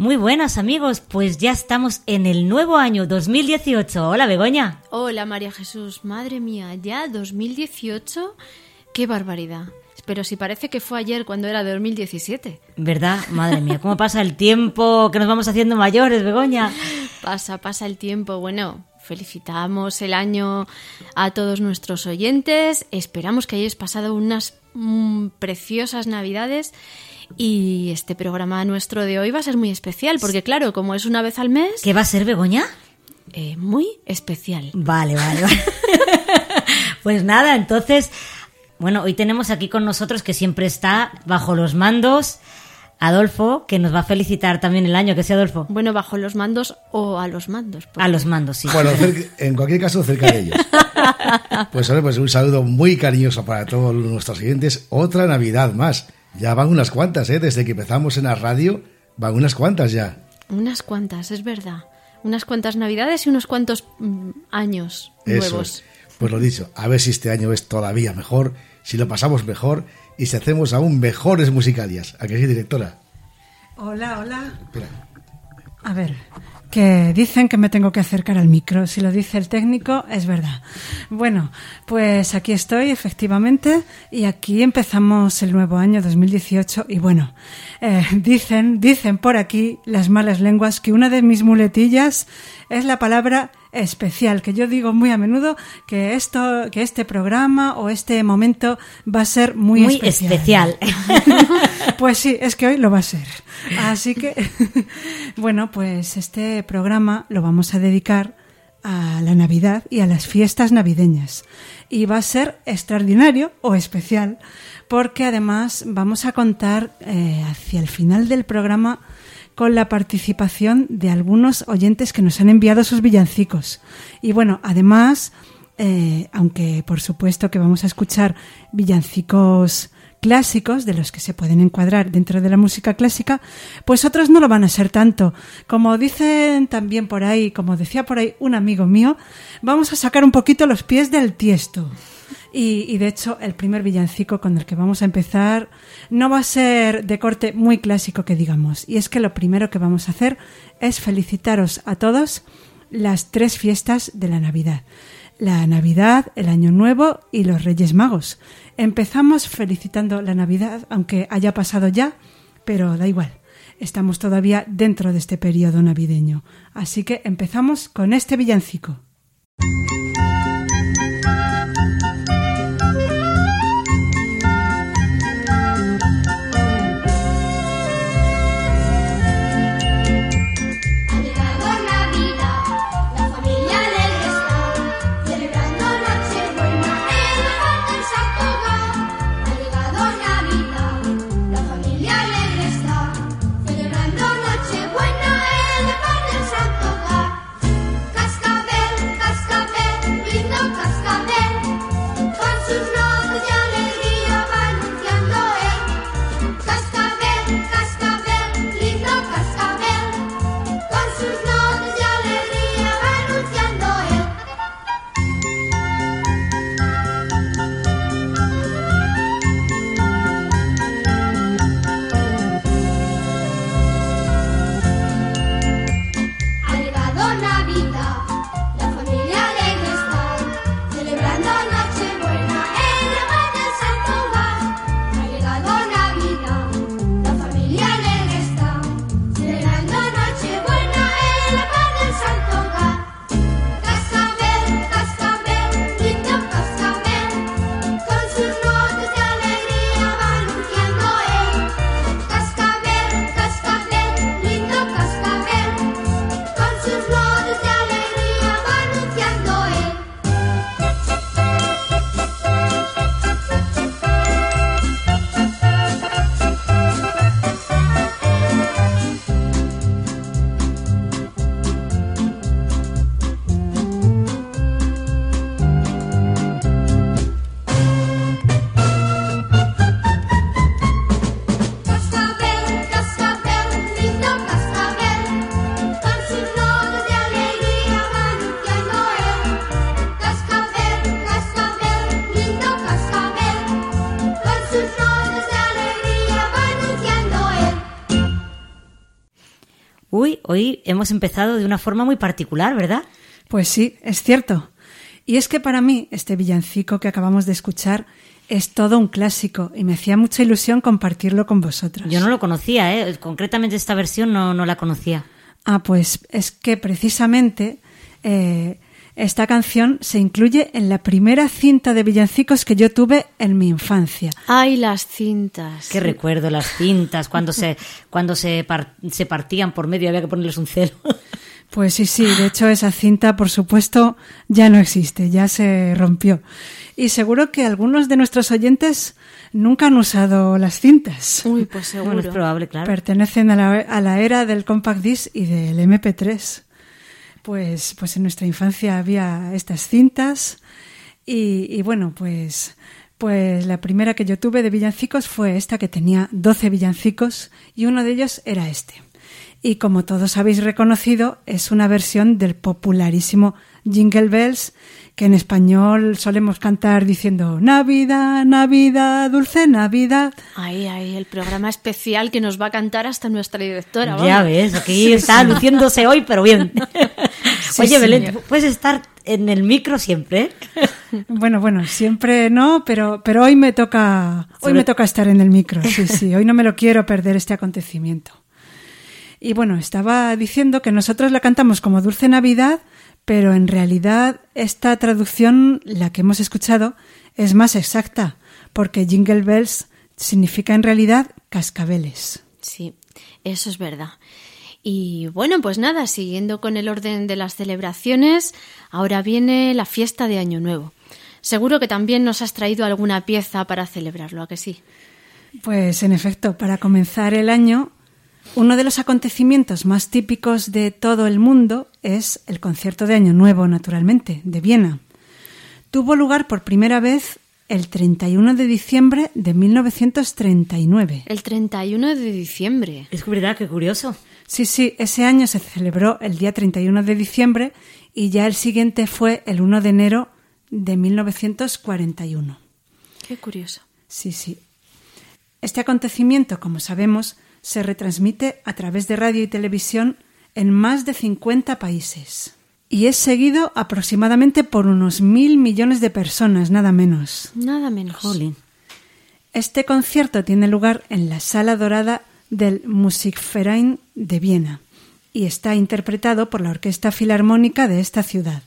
Muy buenas amigos, pues ya estamos en el nuevo año 2018. Hola Begoña. Hola María Jesús, madre mía, ya 2018, qué barbaridad. Pero si parece que fue ayer cuando era 2017. ¿Verdad? Madre mía, cómo pasa el tiempo, que nos vamos haciendo mayores, Begoña. Pasa, pasa el tiempo. Bueno, felicitamos el año a todos nuestros oyentes. Esperamos que hayáis pasado unas mm, preciosas navidades. Y este programa nuestro de hoy va a ser muy especial, porque claro, como es una vez al mes, ¿Qué va a ser Begoña? eh, muy especial. Vale, vale, vale. pues nada, entonces, bueno, hoy tenemos aquí con nosotros que siempre está bajo los mandos Adolfo, que nos va a felicitar también el año, que sea Adolfo. Bueno, bajo los mandos o a los mandos. porque- A los mandos, sí. Bueno, cerca- en cualquier caso, cerca de ellos. Pues, hombre, pues un saludo muy cariñoso para todos nuestros siguientes. Otra Navidad más. Ya van unas cuantas, ¿eh? Desde que empezamos en la radio, van unas cuantas ya. Unas cuantas, es verdad. Unas cuantas navidades y unos cuantos mm, años Eso nuevos. es. Pues lo dicho, a ver si este año es todavía mejor, si lo pasamos mejor y si hacemos aún mejores musicalias. ¿A que sí, directora? Hola, hola. Espera. A ver, que dicen que me tengo que acercar al micro. Si lo dice el técnico, es verdad. Bueno, pues aquí estoy, efectivamente, y aquí empezamos el nuevo año 2018. Y bueno, eh, dicen, dicen por aquí las malas lenguas que una de mis muletillas es la palabra especial, que yo digo muy a menudo que esto, que este programa o este momento va a ser muy, Muy especial. pues sí, es que hoy lo va a ser. Así que, bueno, pues este programa lo vamos a dedicar a la Navidad y a las fiestas navideñas. Y va a ser extraordinario o especial, porque además vamos a contar eh, hacia el final del programa con la participación de algunos oyentes que nos han enviado sus villancicos. Y bueno, además, eh, aunque por supuesto que vamos a escuchar villancicos clásicos, de los que se pueden encuadrar dentro de la música clásica, pues otros no lo van a ser tanto. Como dicen también por ahí, como decía por ahí un amigo mío, vamos a sacar un poquito los pies del tiesto. Y, de hecho, el primer villancico con el que vamos a empezar no va a ser de corte muy clásico que digamos. Y es que lo primero que vamos a hacer es felicitaros a todos las tres fiestas de la Navidad. La Navidad, el Año Nuevo y los Reyes Magos. Empezamos felicitando la Navidad, aunque haya pasado ya, pero da igual. Estamos todavía dentro de este periodo navideño. Así que empezamos con este villancico. Hoy hemos empezado de una forma muy particular, ¿verdad? Pues sí, es cierto. Y es que para mí este villancico que acabamos de escuchar es todo un clásico y me hacía mucha ilusión compartirlo con vosotros. Yo no lo conocía, ¿eh? concretamente esta versión no, no la conocía. Ah, pues es que precisamente eh, esta canción se incluye en la primera cinta de villancicos que yo tuve en mi infancia. Ay, las cintas. Qué recuerdo las cintas cuando se cuando se, se partían por medio había que ponerles un celo. Pues sí, sí, de hecho esa cinta, por supuesto, ya no existe, ya se rompió. Y seguro que algunos de nuestros oyentes nunca han usado las cintas. Uy, pues seguro. es probable, claro. Pertenecen a la, a la era del compact disc y del MP3. Pues, pues en nuestra infancia había estas cintas y, y bueno, pues, pues la primera que yo tuve de villancicos fue esta que tenía 12 villancicos y uno de ellos era este y como todos habéis reconocido es una versión del popularísimo Jingle Bells que en español solemos cantar diciendo Navidad, Navidad, dulce Navidad. Ay, ay, el programa especial que nos va a cantar hasta nuestra directora. Ya ves, aquí está luciéndose hoy, pero bien. Oye, Belén, puedes estar en el micro siempre. Bueno, bueno, siempre no, pero, pero hoy me toca, hoy me toca estar en el micro. Sí, sí, hoy no me lo quiero perder este acontecimiento. Y bueno, estaba diciendo que nosotros la cantamos como Dulce Navidad, pero en realidad esta traducción, la que hemos escuchado, es más exacta, porque Jingle Bells significa en realidad cascabeles. Sí, eso es verdad. Y bueno, pues nada, siguiendo con el orden de las celebraciones, ahora viene la fiesta de Año Nuevo. Seguro que también nos has traído alguna pieza para celebrarlo, ¿a que sí? Pues en efecto, para comenzar el año uno de los acontecimientos más típicos de todo el mundo es el concierto de Año Nuevo, naturalmente, de Viena. Tuvo lugar por primera vez el 31 de diciembre de 1939. El 31 de diciembre. Es verdad, qué curioso. Sí, sí, ese año se celebró el día 31 de diciembre y ya el siguiente fue el 1 de enero de 1941. Qué curioso. Sí, sí. Este acontecimiento, como sabemos, se retransmite a través de radio y televisión en más de 50 países. Y es seguido aproximadamente por unos mil millones de personas, nada menos. Nada menos. Jolín. Este concierto tiene lugar en la Sala Dorada del Musikverein de Viena y está interpretado por la Orquesta Filarmónica de esta ciudad.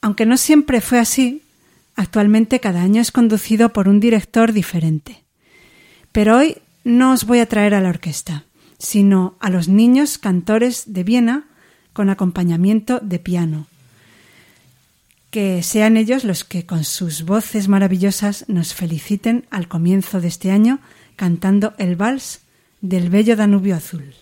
Aunque no siempre fue así, actualmente cada año es conducido por un director diferente. Pero hoy no os voy a traer a la orquesta, sino a los niños cantores de Viena con acompañamiento de piano. Que sean ellos los que con sus voces maravillosas nos feliciten al comienzo de este año cantando el vals del bello Danubio Azul.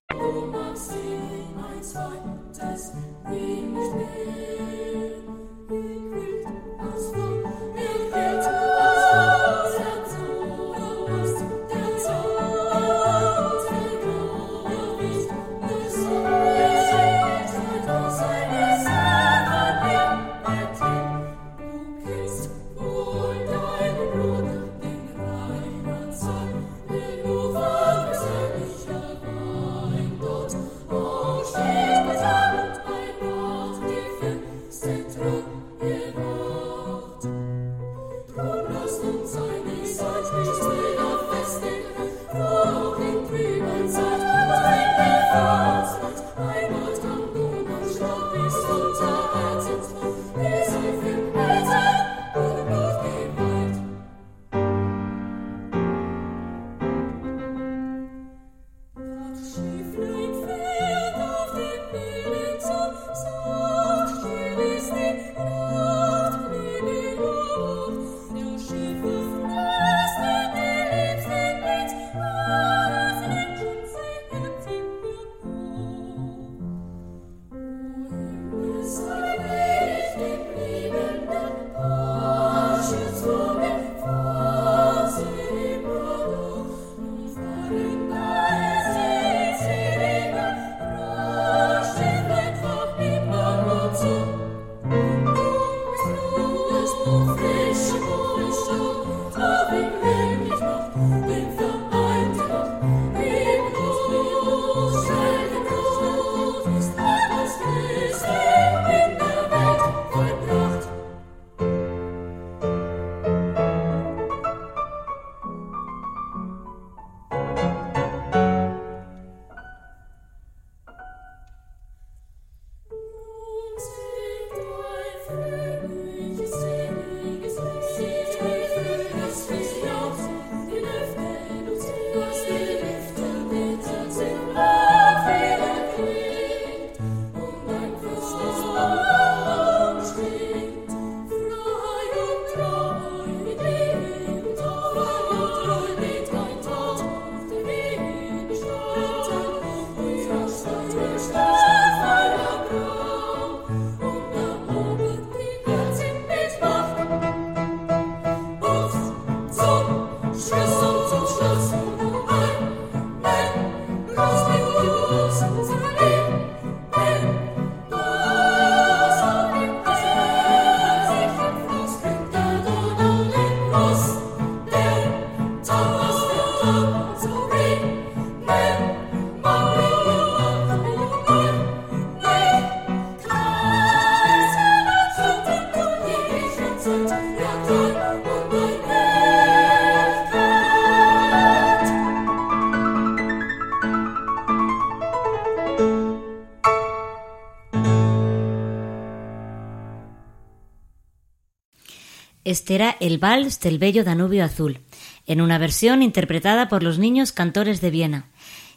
Este era el Vals del Bello Danubio Azul, en una versión interpretada por los niños cantores de Viena.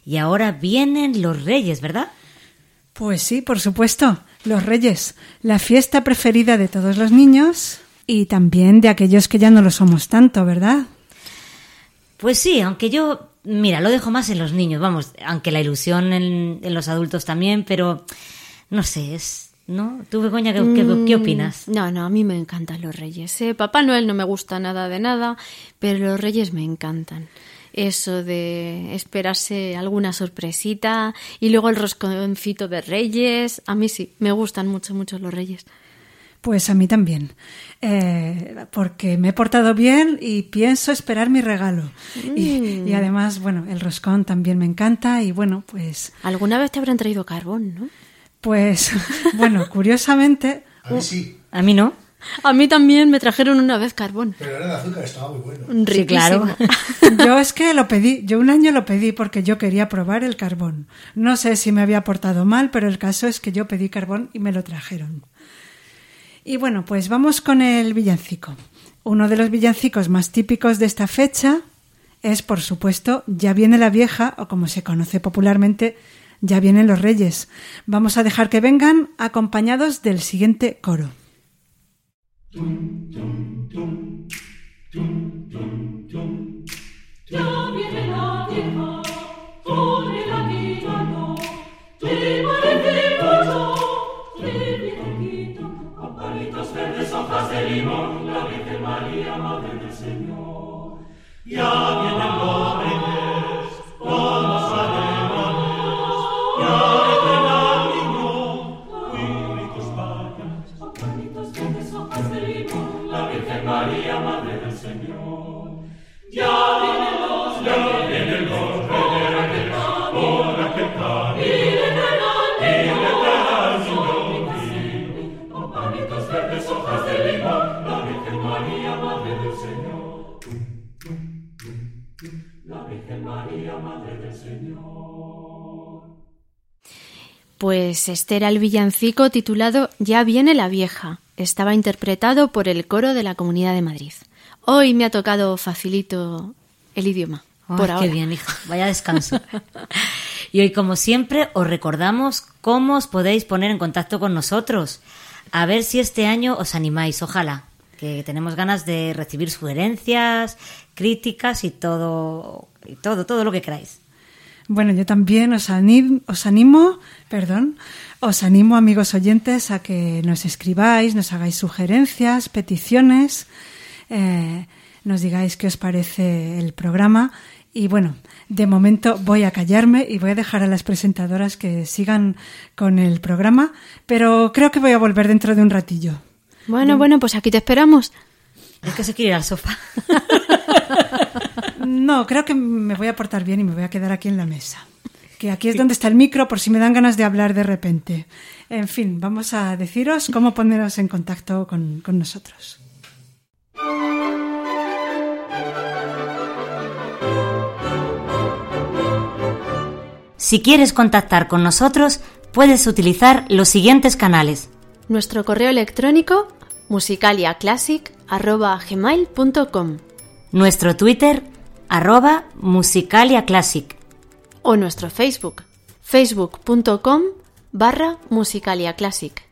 Y ahora vienen los Reyes, ¿verdad? Pues sí, por supuesto, los Reyes, la fiesta preferida de todos los niños y también de aquellos que ya no lo somos tanto, ¿verdad? Pues sí, aunque yo, mira, lo dejo más en los niños, vamos, aunque la ilusión en, en los adultos también, pero no sé, es, ¿No? ¿Tú, Begoña, qué, qué, qué Mm, opinas? No, no, a mí me encantan los reyes. ¿eh? Papá Noel no me gusta nada de nada, pero los reyes me encantan. Eso de esperarse alguna sorpresita y luego el rosconcito de reyes. A mí sí, me gustan mucho, mucho los reyes. Pues a mí también, eh, porque me he portado bien y pienso esperar mi regalo. Y, y además, bueno, el roscón también me encanta y bueno, pues, Alguna vez te habrán traído carbón, ¿no? Pues, bueno, curiosamente, A mí sí. A mí no. A mí también me trajeron una vez carbón. Pero era de azúcar, estaba muy bueno. Riquísimo. claro. Yo es que lo pedí, yo un año lo pedí porque yo quería probar el carbón. No sé si me había portado mal, pero el caso es que yo pedí carbón y me lo trajeron. Y bueno, pues vamos con el villancico. Uno de los villancicos más típicos de esta fecha es, por supuesto, Ya viene la vieja, o como se conoce popularmente, Ya vienen los reyes. Vamos a dejar que vengan acompañados del siguiente coro. Verdes, hojas de limón, la Virgen María, Madre del Señor. Pues este era el villancico titulado Ya viene la vieja. Estaba interpretado por el coro de la Comunidad de Madrid. Hoy me ha tocado facilito el idioma. Ay, por qué ahora. bien, hija. Vaya descanso. y hoy, como siempre, os recordamos cómo os podéis poner en contacto con nosotros. A ver si este año os animáis, ojalá. Que tenemos ganas de recibir sugerencias, críticas y todo, y todo, todo lo que queráis. Bueno, yo también os animo, os animo, perdón, os animo, amigos oyentes, a que nos escribáis, nos hagáis sugerencias, peticiones, eh, nos digáis qué os parece el programa. Y bueno, de momento voy a callarme y voy a dejar a las presentadoras que sigan con el programa, pero creo que voy a volver dentro de un ratillo. Bueno, bueno, pues aquí te esperamos. Es que se quiere ir al sofá. No, creo que me voy a portar bien y me voy a quedar aquí en la mesa. Que aquí es donde está el micro por si me dan ganas de hablar de repente. En fin, vamos a deciros cómo poneros en contacto con, con nosotros. Si quieres contactar con nosotros, puedes utilizar los siguientes canales. Nuestro correo electrónico musicaliaclassic.gmail.com Nuestro Twitter, arroba musicaliaclassic. O nuestro Facebook facebook.com barra musicaliaclassic.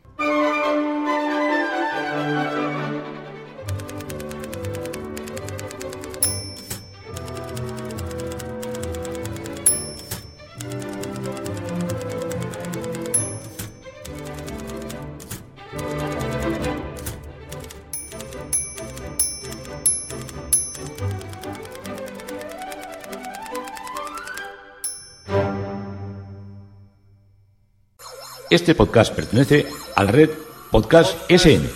Este podcast pertenece a la red Podcast SN.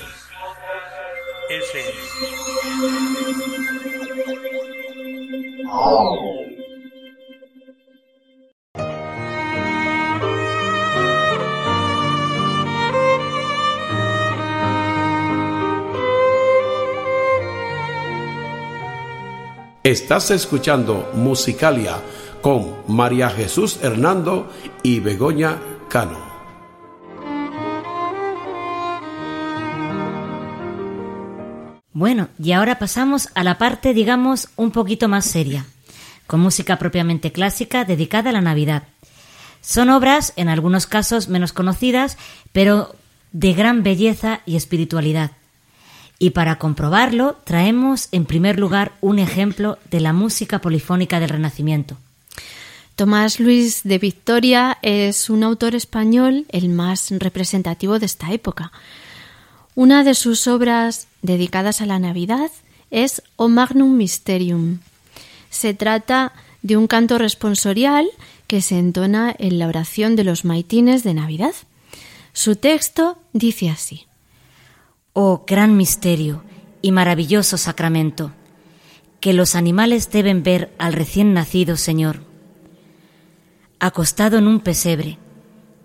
Estás escuchando Musicalia con María Jesús Hernando y Begoña Cano. Bueno, y ahora pasamos a la parte, digamos, un poquito más seria, con música propiamente clásica dedicada a la Navidad. Son obras, en algunos casos menos conocidas, pero de gran belleza y espiritualidad. Y para comprobarlo, traemos en primer lugar un ejemplo de la música polifónica del Renacimiento. Tomás Luis de Victoria es un autor español el más representativo de esta época. Una de sus obras dedicadas a la Navidad es O Magnum Mysterium. Se trata de un canto responsorial que se entona en la oración de los maitines de Navidad. Su texto dice así. Oh gran misterio y maravilloso sacramento, que los animales deben ver al recién nacido Señor. Acostado en un pesebre,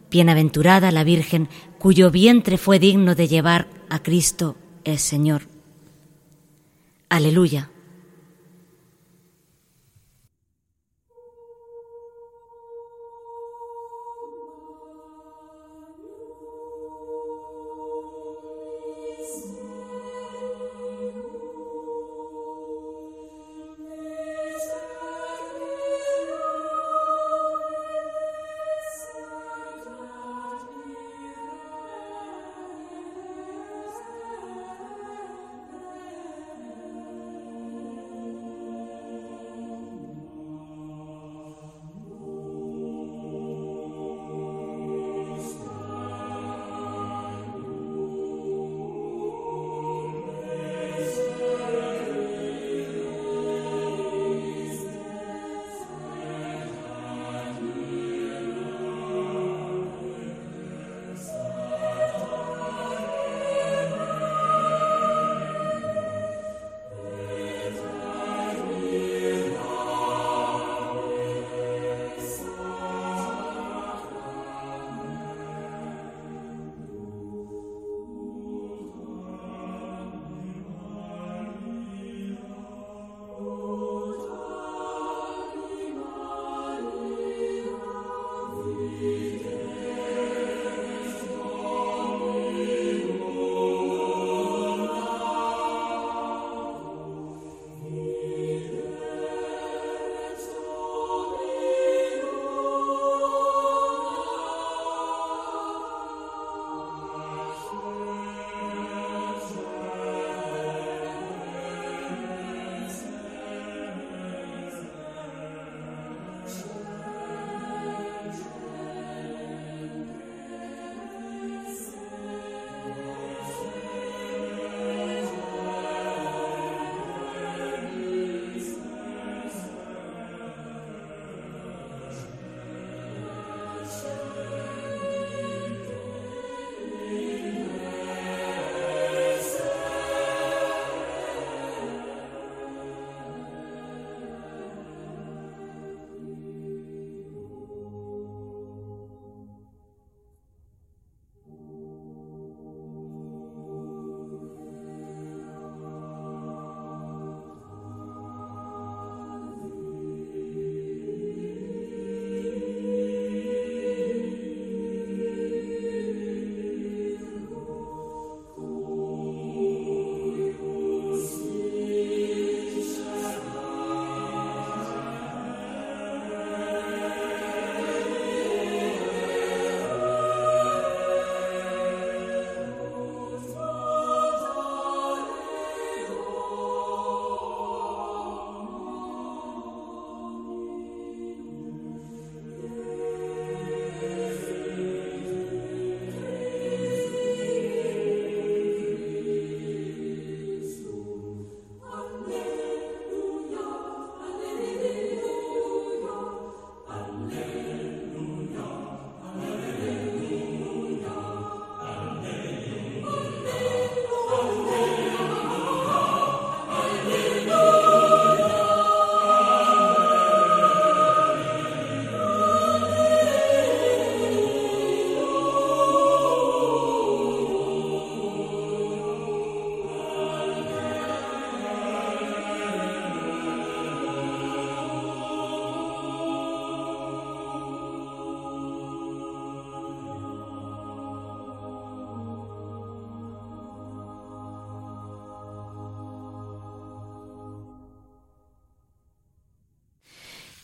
bienaventurada la Virgen cuyo vientre fue digno de llevar a Cristo el Señor. Aleluya.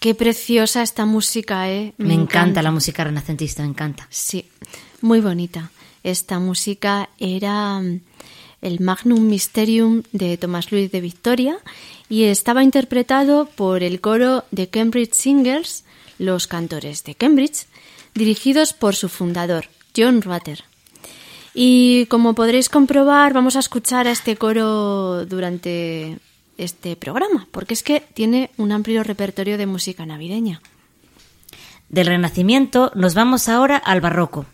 Qué preciosa esta música, ¿eh? Me, encanta. la música renacentista, me encanta. Sí, muy bonita. Esta música era mm, el Magnum Mysterium de Tomás Luis de Victoria y estaba interpretado por el coro de Cambridge Singers, los cantores de Cambridge, dirigidos por su fundador, John Rutter. Y como podréis comprobar, vamos a escuchar a este coro durante este programa, porque es que tiene un amplio repertorio de música navideña. Del Renacimiento nos vamos ahora al Barroco,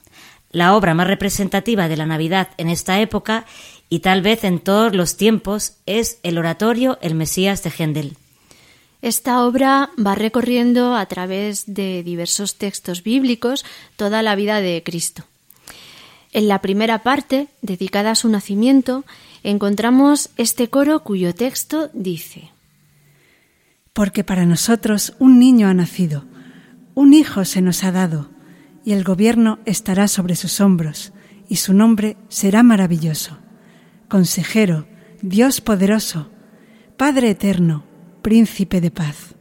la obra más representativa de la Navidad en esta época y tal vez en todos los tiempos es el oratorio El Mesías de Händel. Esta obra va recorriendo a través de diversos textos bíblicos toda la vida de Cristo. En la primera parte, dedicada a su nacimiento, encontramos este coro cuyo texto dice Porque para nosotros un niño ha nacido, un hijo se nos ha dado, y el gobierno estará sobre sus hombros, y su nombre será maravilloso. Consejero, Dios poderoso, Padre eterno, príncipe de paz.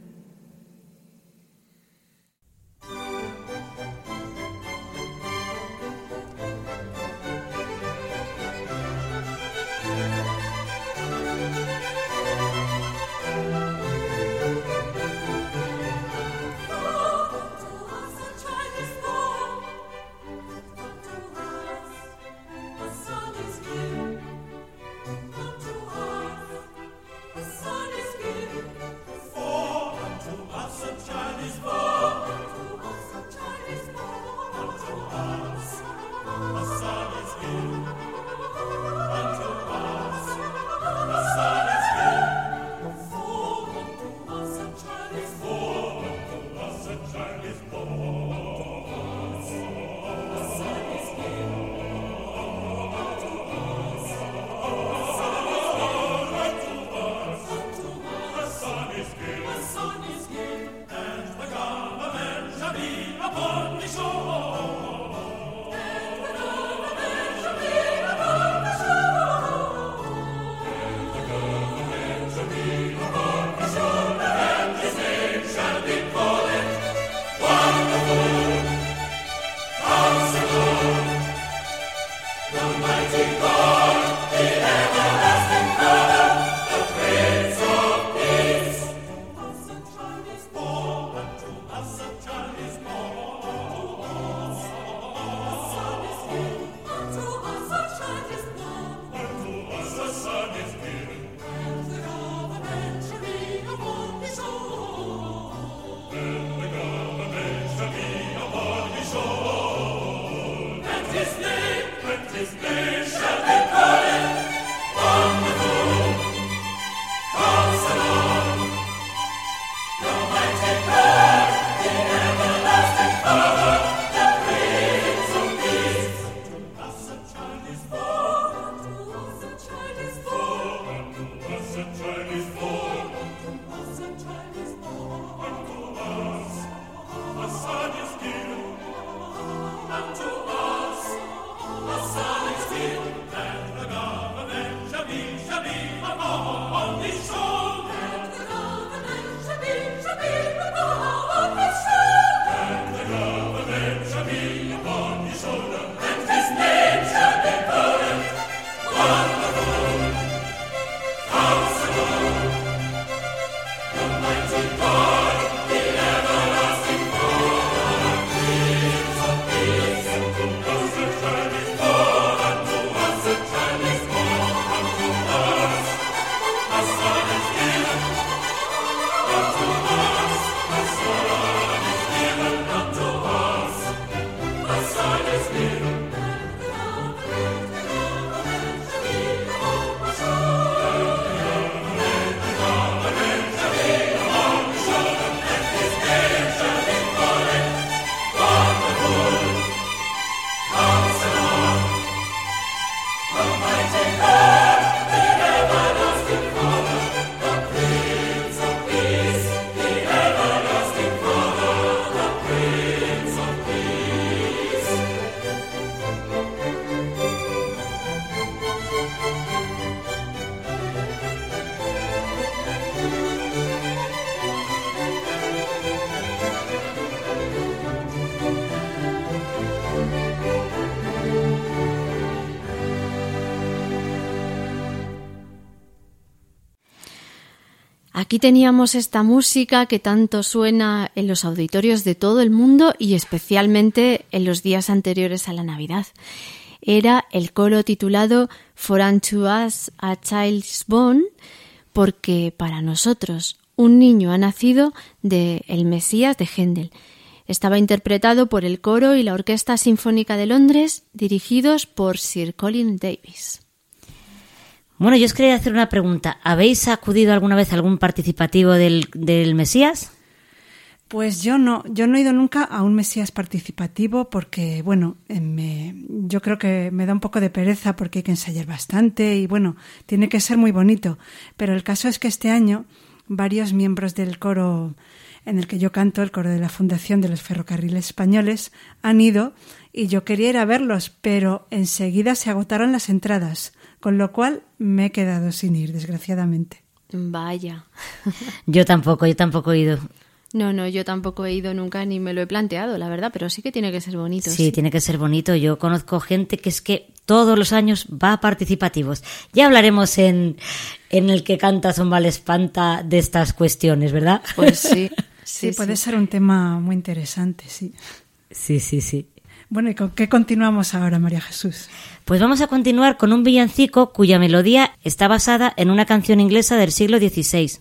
Aquí teníamos esta música que tanto suena en los auditorios de todo el mundo y especialmente en los días anteriores a la Navidad. Era el coro titulado For unto us a child's born, porque para nosotros un niño ha nacido de El Mesías de Händel. Estaba interpretado por el coro y la Orquesta Sinfónica de Londres, dirigidos por Sir Colin Davis. Bueno, yo os quería hacer una pregunta. ¿Habéis acudido alguna vez a algún participativo del, del Mesías? Pues yo no, yo no he ido nunca a un Mesías participativo porque, bueno, eh, me, yo creo que me da un poco de pereza porque hay que ensayar bastante y, bueno, tiene que ser muy bonito. Pero el caso es que este año varios miembros del coro en el que yo canto, el coro de la Fundación de los Ferrocarriles Españoles, han ido y yo quería ir a verlos, pero enseguida se agotaron las entradas, con lo cual me he quedado sin ir, desgraciadamente. Vaya. Yo tampoco, yo tampoco he ido. No, no, yo tampoco he ido nunca ni me lo he planteado, la verdad, pero sí que tiene que ser bonito. Sí, tiene que ser bonito. Yo conozco gente que es que todos los años va a participativos. Ya hablaremos en, en el que canta Zombal Espanta de estas cuestiones, ¿verdad? Pues sí. Sí, puede ser un tema muy interesante, sí. Sí, sí, sí. Bueno, ¿y con qué continuamos ahora, María Jesús? Pues vamos a continuar con un villancico cuya melodía está basada en una canción inglesa del siglo XVI.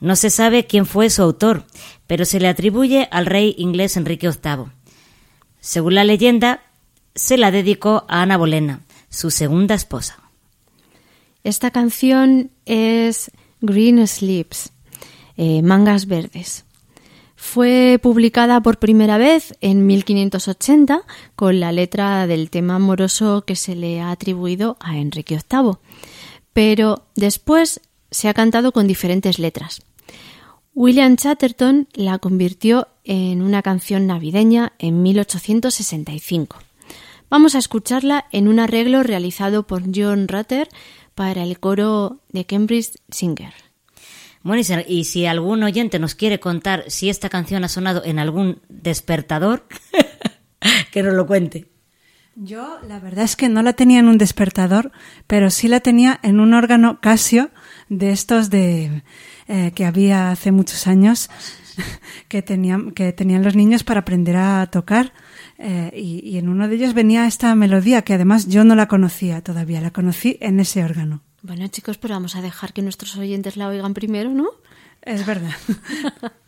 No se sabe quién fue su autor, pero se le atribuye al rey inglés Enrique VIII. Según la leyenda, se la dedicó a Ana Bolena, su segunda esposa. Esta canción es Green Sleeps, eh, Mangas Verdes. Fue publicada por primera vez en 1580 con la letra del tema amoroso que se le ha atribuido a Enrique VIII, pero después se ha cantado con diferentes letras. William Chatterton la convirtió en una canción navideña en 1865. Vamos a escucharla en un arreglo realizado por John Rutter para el coro de Cambridge Singer. Bueno, y si algún oyente nos quiere contar si esta canción ha sonado en algún despertador, que nos lo cuente. Yo la verdad es que no la tenía en un despertador, pero sí la tenía en un órgano Casio de estos de eh, que había hace muchos años que tenían que tenían los niños para aprender a tocar eh, y, y en uno de ellos venía esta melodía que además yo no la conocía todavía, la conocí en ese órgano. Bueno, chicos, pero vamos a dejar que nuestros oyentes la oigan primero, ¿no? Es verdad.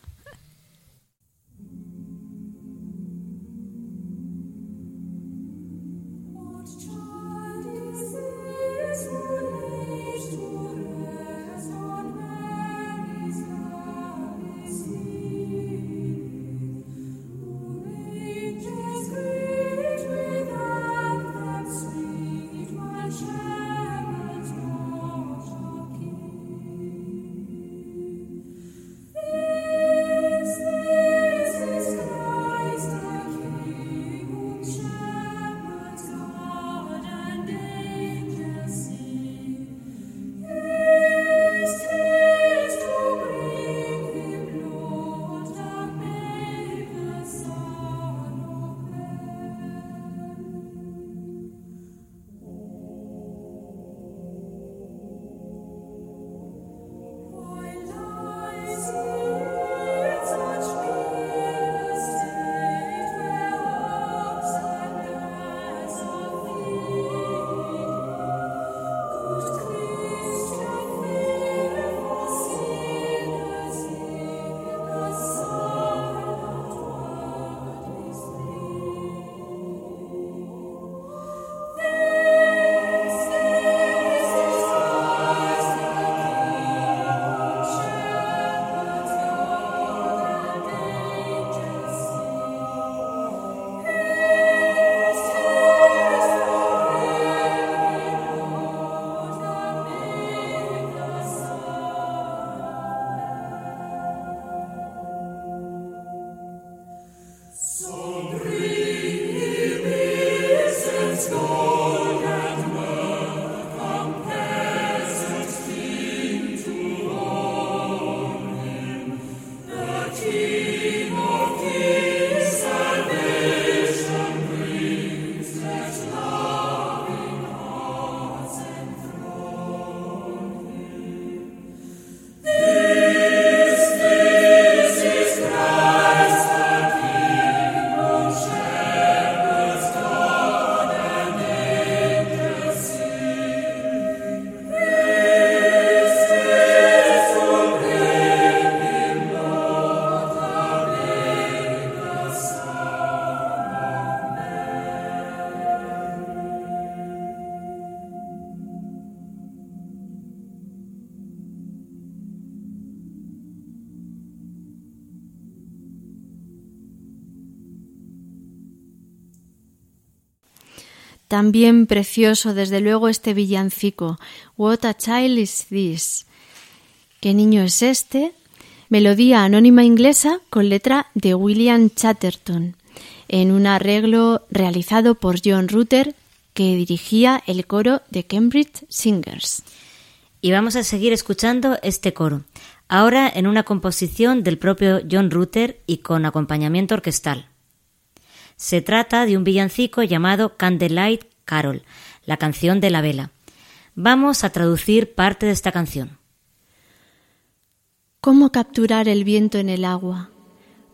También precioso, desde luego, este villancico. What a child is this? ¿Qué niño es este? Melodía anónima inglesa con letra de William Chatterton, en un arreglo realizado por John Rutter, que dirigía el coro de Cambridge Singers. Y vamos a seguir escuchando este coro, ahora en una composición del propio John Rutter y con acompañamiento orquestal. Se trata de un villancico llamado Candlelight Carol, la canción de la vela. Vamos a traducir parte de esta canción. ¿Cómo capturar el viento en el agua?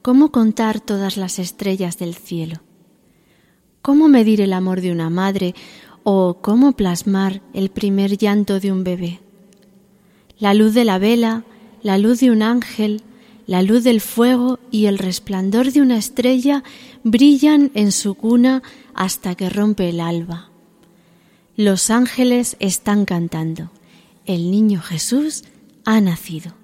¿Cómo contar todas las estrellas del cielo? ¿Cómo medir el amor de una madre o cómo plasmar el primer llanto de un bebé? La luz de la vela, la luz de un ángel, la luz del fuego y el resplandor de una estrella brillan en su cuna hasta que rompe el alba. Los ángeles están cantando. El niño Jesús ha nacido.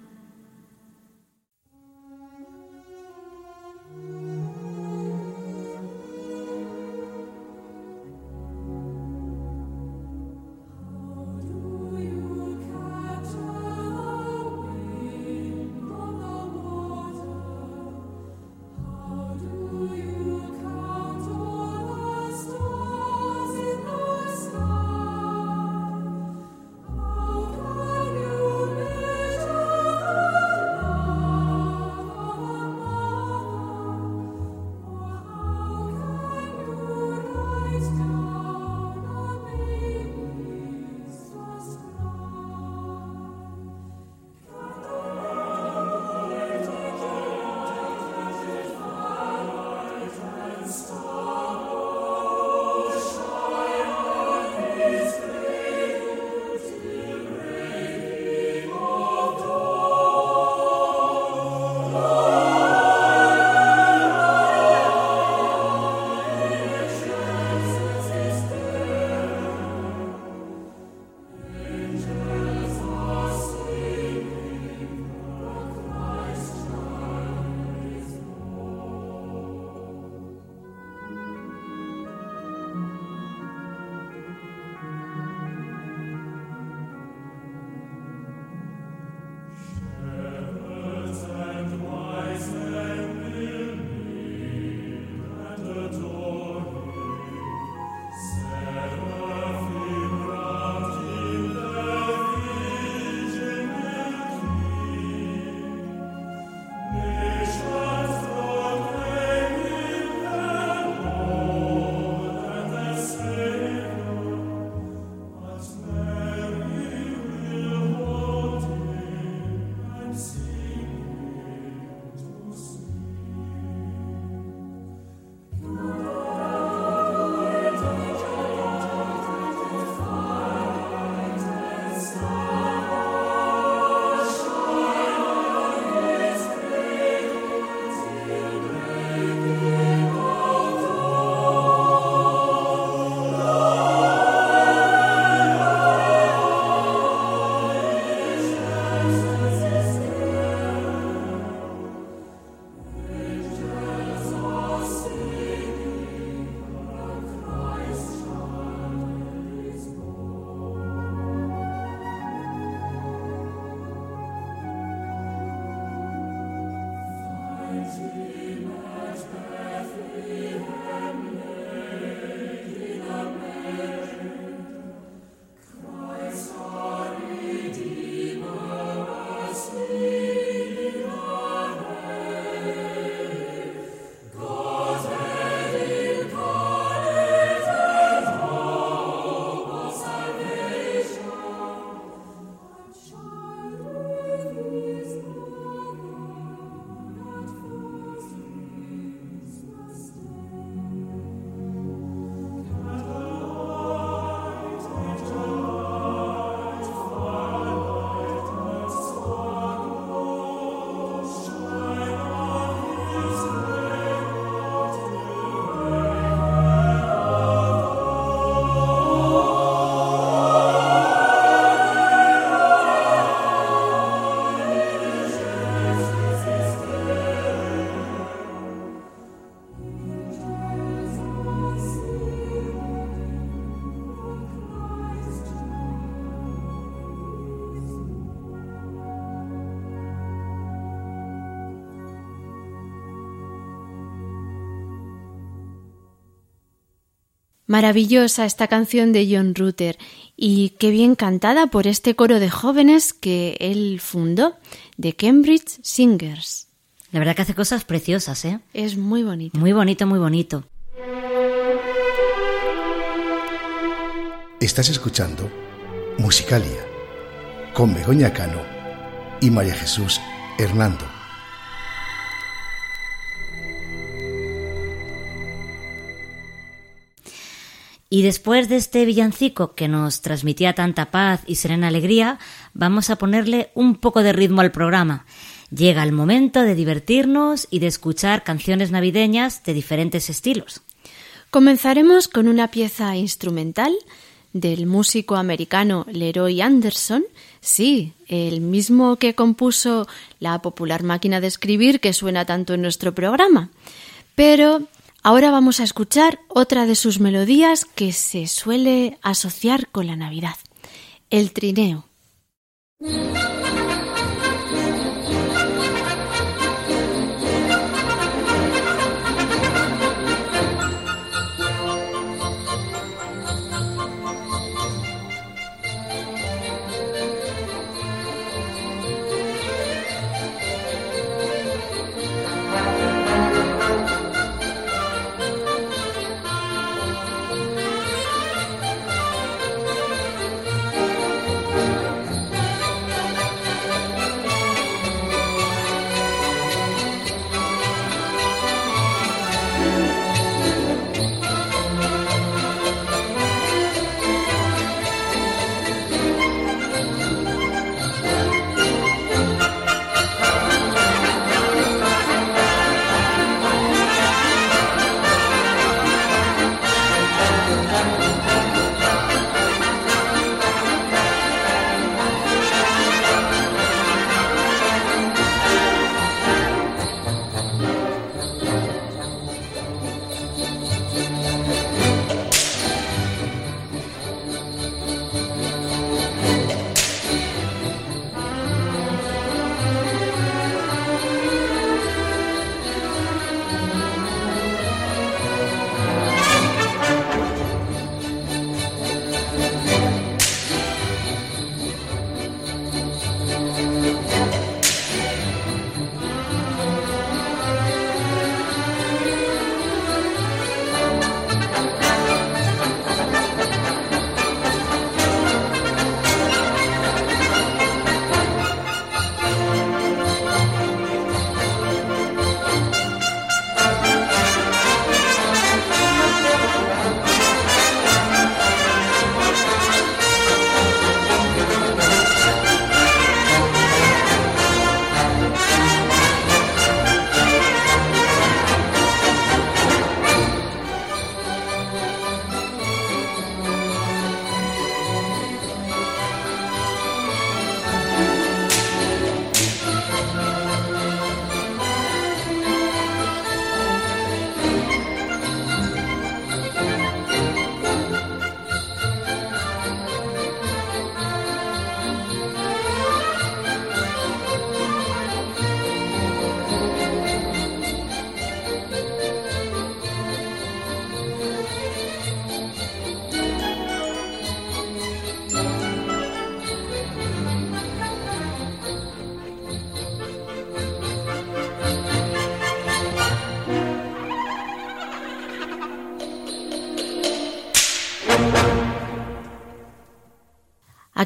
Maravillosa esta canción de John Rutter y qué bien cantada por este coro de jóvenes que él fundó, de Cambridge Singers. La verdad que hace cosas preciosas, ¿eh? Es muy bonito. Muy bonito, muy bonito. Estás escuchando Musicalia con Begoña Cano y María Jesús Hernando. Y después de este villancico que nos transmitía tanta paz y serena alegría, vamos a ponerle un poco de ritmo al programa. Llega el momento de divertirnos y de escuchar canciones navideñas de diferentes estilos. Comenzaremos con una pieza instrumental del músico americano Leroy Anderson, sí, el mismo que compuso la popular máquina de escribir que suena tanto en nuestro programa. Pero ahora vamos a escuchar otra de sus melodías que se suele asociar con la Navidad, el trineo.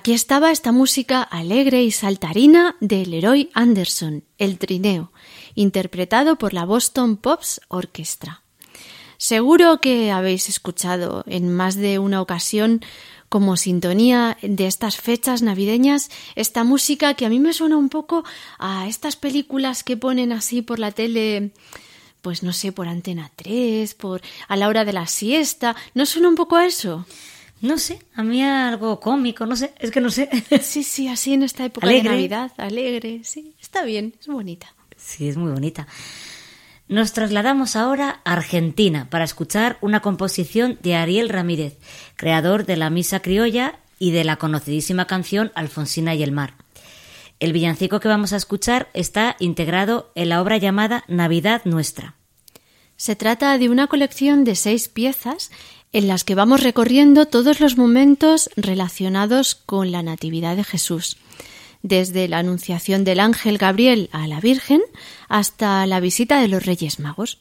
Aquí estaba esta música alegre y saltarina de Leroy Anderson, El Trineo, interpretado por la Boston Pops Orchestra. Seguro que habéis escuchado en más de una ocasión como sintonía de estas fechas navideñas esta música que a mí me suena un poco a estas películas que ponen así por la tele pues no sé, por Antena 3, por a la hora de la siesta, ¿no suena un poco a eso? No sé, a mí algo cómico, no sé, es que no sé. Sí, sí, así en esta época Alegre. de Navidad, alegre, sí, está bien, es bonita. Sí, es muy bonita. Nos trasladamos ahora a Argentina para escuchar una composición de Ariel Ramírez, creador de la Misa Criolla y de la conocidísima canción Alfonsina y el mar. El villancico que vamos a escuchar está integrado en la obra llamada Navidad Nuestra. Se trata de una colección de seis piezas en las que vamos recorriendo todos los momentos relacionados con la Natividad de Jesús, desde la anunciación del ángel Gabriel a la Virgen hasta la visita de los Reyes Magos.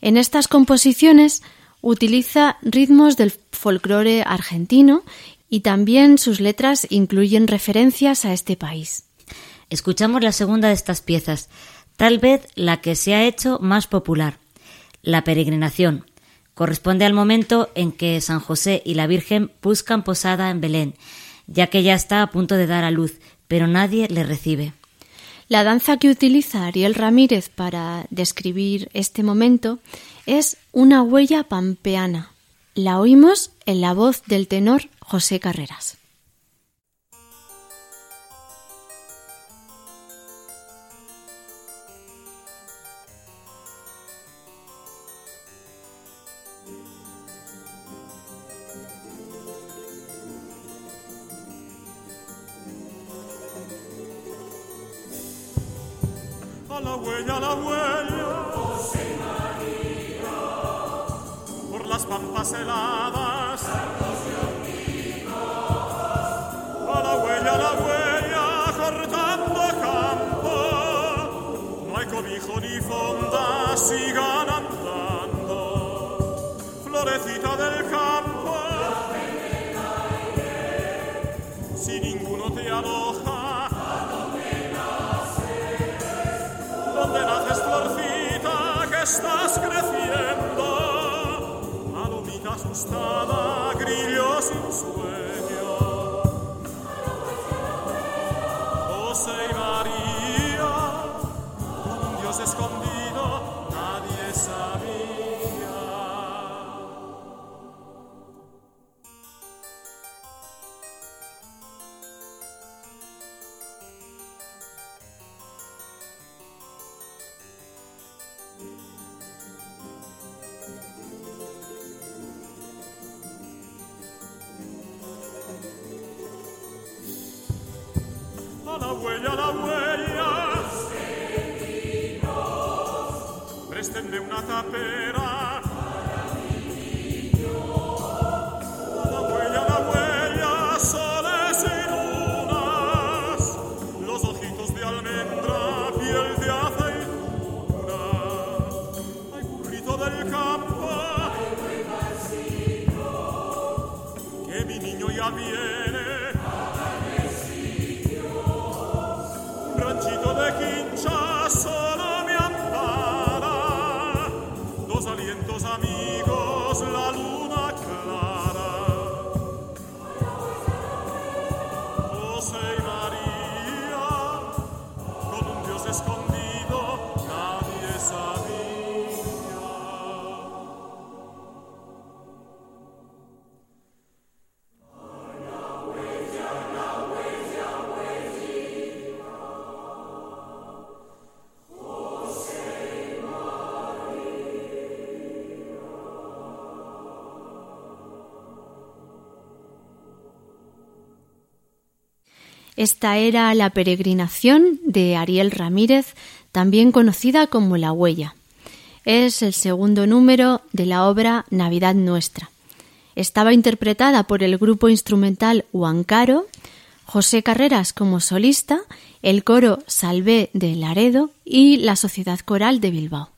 En estas composiciones utiliza ritmos del folclore argentino y también sus letras incluyen referencias a este país. Escuchamos la segunda de estas piezas, tal vez la que se ha hecho más popular, La peregrinación. Corresponde al momento en que San José y la Virgen buscan posada en Belén, ya que ya está a punto de dar a luz, pero nadie le recibe. La danza que utiliza Ariel Ramírez para describir este momento es una huella pampeana. La oímos en la voz del tenor José Carreras. La huella, la huella. Por las pampas heladas. A la huella, la huella, cortando campo. No hay cobijo ni fonda, sigan andando. Florecita del florcita que estás creciendo, palomita asustada, grillo sin sueño. José y María, con un Dios escondido, Esta era la peregrinación de Ariel Ramírez, también conocida como La Huella. Es el segundo número de la obra Navidad Nuestra. Estaba interpretada por el grupo instrumental Huancaro, José Carreras como solista, el coro Salvé de Laredo y la Sociedad Coral de Bilbao.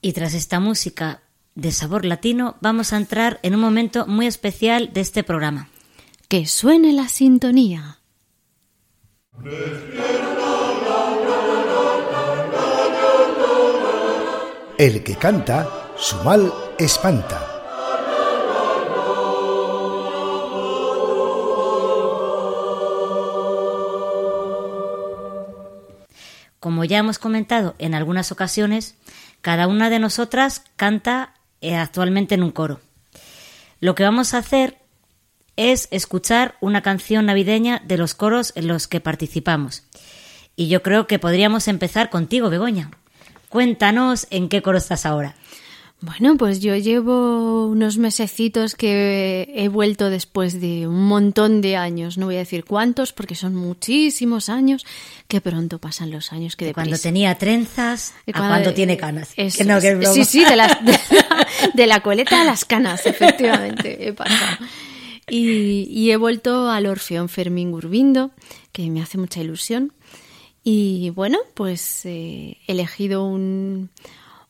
Y tras esta música de sabor latino, vamos a entrar en un momento muy especial de este programa. Que suene la sintonía. El que canta, su mal espanta. Como ya hemos comentado en algunas ocasiones, cada una de nosotras canta eh, actualmente en un coro. Lo que vamos a hacer es escuchar una canción navideña de los coros en los que participamos. Y yo creo que podríamos empezar contigo, Begoña. Cuéntanos en qué coro estás ahora. Bueno, pues yo llevo unos mesecitos que he vuelto después de un montón de años. No voy a decir cuántos, porque son muchísimos años. Que pronto pasan los años. Que Cuando deprisa. tenía trenzas, Y a cuando- cuando tiene canas. Eso Que no, que es sí, sí, de la, de, la, de la coleta a las canas, efectivamente, he pasado. Y, y he vuelto al Orfeón Fermín Gurbindo, que me hace mucha ilusión. Y bueno, pues eh, he elegido un,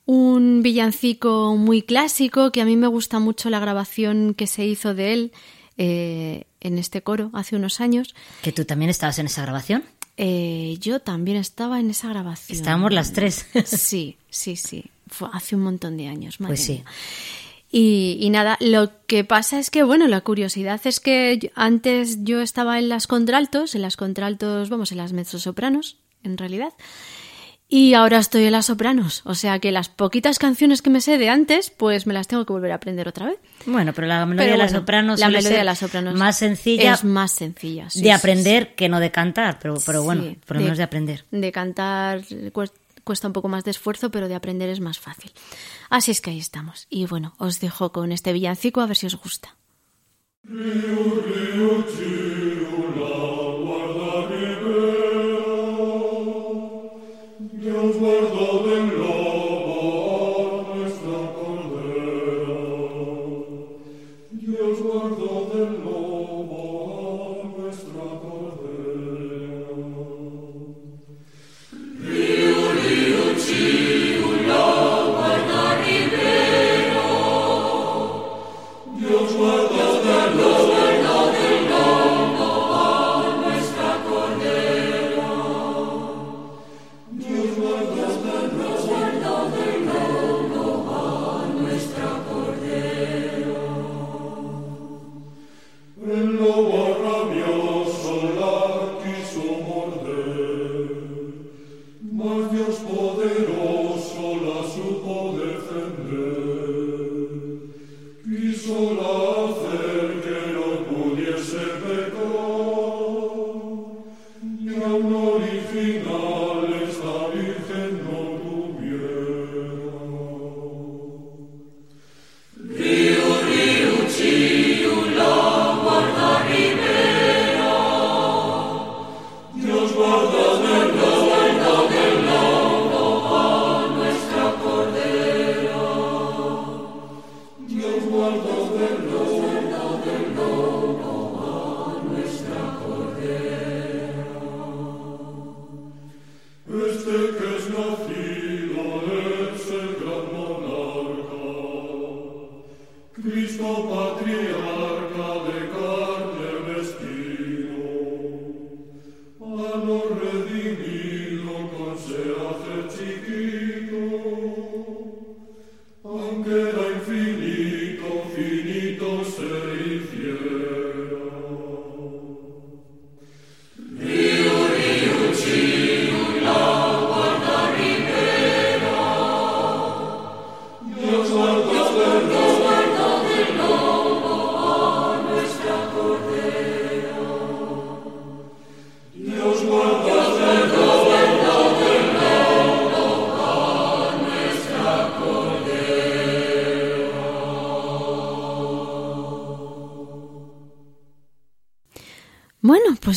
un villancico muy clásico, que a mí me gusta mucho la grabación que se hizo de él eh, en este coro hace unos años. Que tú también estabas en esa grabación. Eh, yo también estaba en esa grabación. Estábamos las tres. Sí, sí, sí. Fue hace un montón de años. madre Pues sí. mía. Y, y nada, lo que pasa es que, bueno, la curiosidad es que yo- antes yo estaba en las contraltos, en las contraltos, vamos, en las mezzosopranos, en realidad. Y ahora estoy en las sopranos. O sea que las poquitas canciones que me sé de antes, pues me las tengo que volver a aprender otra vez. Bueno, pero la melodía Pero de la bueno, soprano la melodía de la soprano es- más sencilla Es más sencilla. sí, de sí, aprender que no de cantar, pero, pero bueno, por lo menos de aprender. De cantar cuesta un poco más de esfuerzo, pero de aprender es más fácil. Así es que ahí estamos. Y bueno, os dejo con este villancico a ver si os gusta.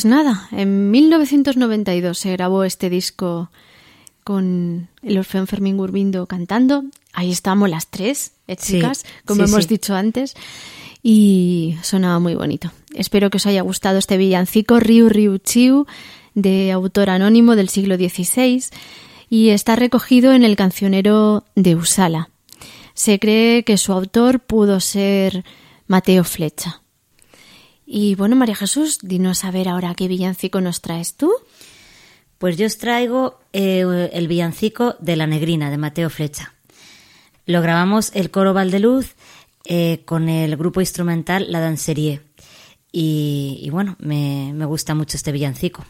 Pues nada, en 1992 se grabó este disco con el Orfeón Fermín Gurbindo cantando. Ahí estamos las tres, eh, Sí, chicas, como sí, hemos sí. dicho antes. Y sonaba muy bonito. Espero que os haya gustado este villancico Riu Riu Chiu de autor anónimo del siglo XVI y está recogido en el cancionero de Usala. Se cree que su autor pudo ser Mateo Flecha. Y bueno, María Jesús, dinos a ver ahora qué villancico nos traes tú. Pues yo os traigo eh, el villancico de la negrina de Mateo Flecha. Lo grabamos el coro Valdeluz eh, con el grupo instrumental La Danserie. Y, y bueno, me, me gusta mucho este villancico.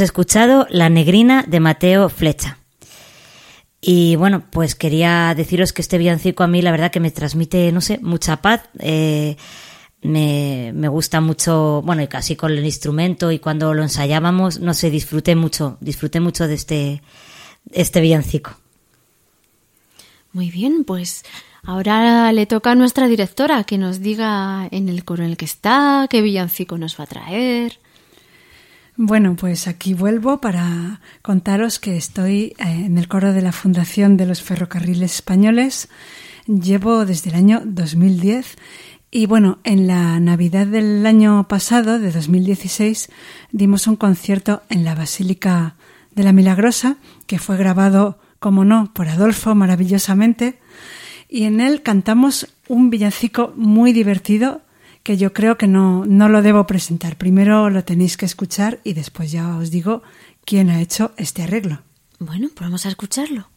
Escuchado La Negrina de Mateo Flecha. Y bueno, pues quería deciros que este villancico a mí la verdad que me transmite, no sé, mucha paz. Eh, me, me gusta mucho, bueno, y casi con el instrumento y cuando lo ensayábamos, no sé, disfruté mucho, disfruté mucho de este, este villancico. Muy bien, pues ahora le toca a nuestra directora que nos diga en el coro en el que está, qué villancico nos va a traer. Bueno, pues aquí vuelvo para contaros que estoy eh, en el coro de la Fundación de los Ferrocarriles Españoles. Llevo desde el año 2010 y bueno, en la Navidad del año pasado, de 2016, dimos un concierto en la Basílica de la Milagrosa, que fue grabado, como no, por Adolfo maravillosamente, y en él cantamos un villancico muy divertido que yo creo que no, no lo debo presentar. Primero lo tenéis que escuchar y después ya os digo quién ha hecho este arreglo. Bueno, pues vamos a escucharlo.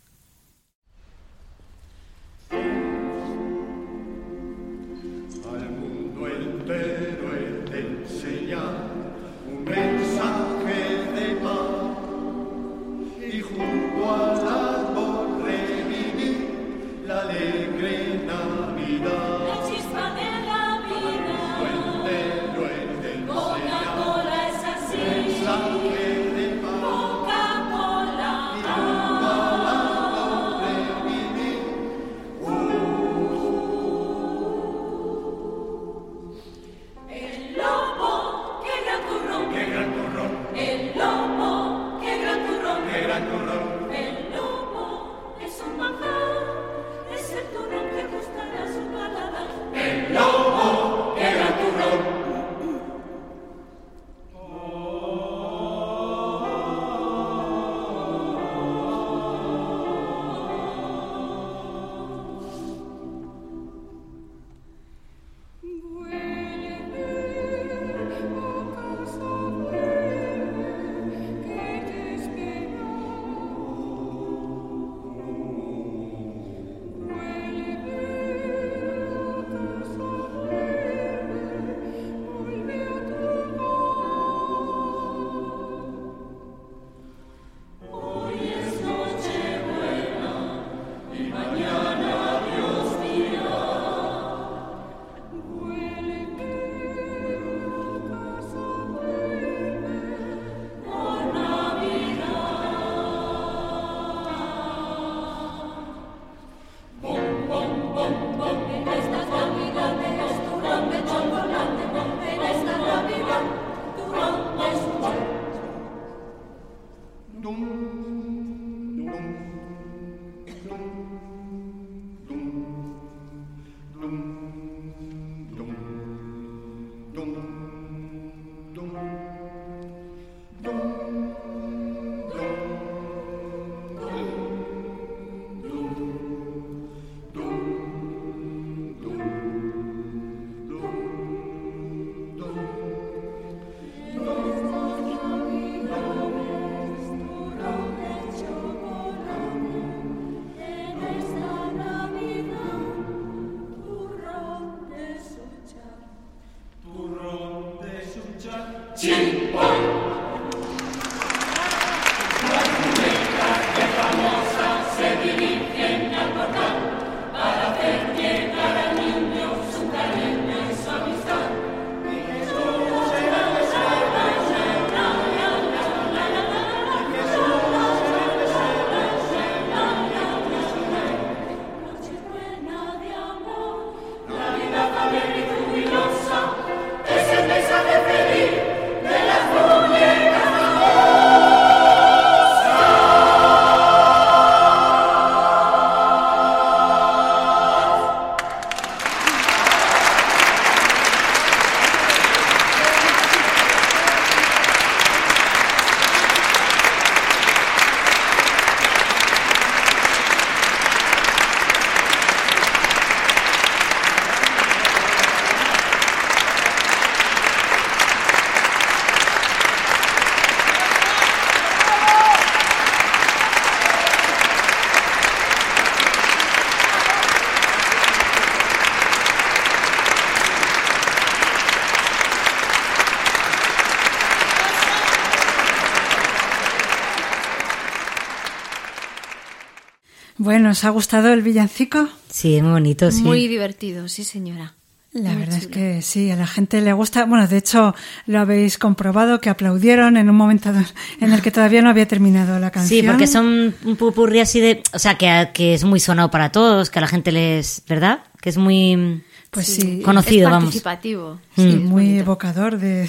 Bueno, ¿os ha gustado el villancico? Sí, muy bonito, sí. Muy divertido, sí, señora. La Muy verdad es que sí, a la gente le gusta. Bueno, de hecho, lo habéis comprobado que aplaudieron en un momento en el que todavía no había terminado la canción. Sí, porque son un pupurri así de... O sea, que, que es muy sonado para todos, que a la gente les... ¿Verdad? Que es muy... Pues sí. Conocido, es vamos. participativo. Sí, es muy bonito. evocador de,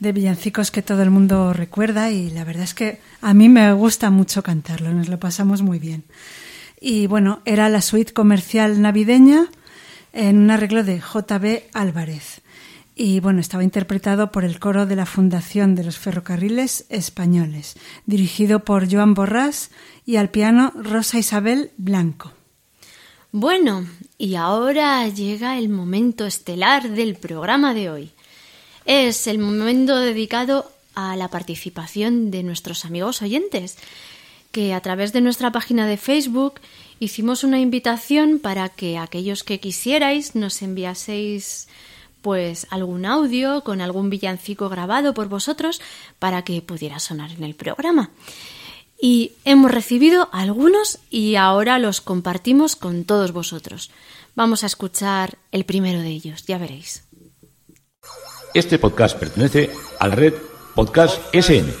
de villancicos que todo el mundo recuerda y la verdad es que a mí me gusta mucho cantarlo, nos lo pasamos muy bien. Y bueno, era la suite comercial navideña en un arreglo de JB Álvarez. Y bueno, estaba interpretado por el coro de la Fundación de los Ferrocarriles Españoles, dirigido por Joan Borrás y al piano Rosa Isabel Blanco. Bueno, y ahora llega el momento estelar del programa de hoy. Es el momento dedicado a la participación de nuestros amigos oyentes, que a través de nuestra página de Facebook hicimos una invitación para que aquellos que quisierais nos enviaseis pues algún audio con algún villancico grabado por vosotros para que pudiera sonar en el programa. Y hemos recibido algunos y ahora los compartimos con todos vosotros. Vamos a escuchar el primero de ellos, ya veréis. Este podcast pertenece a la red Podcast SN.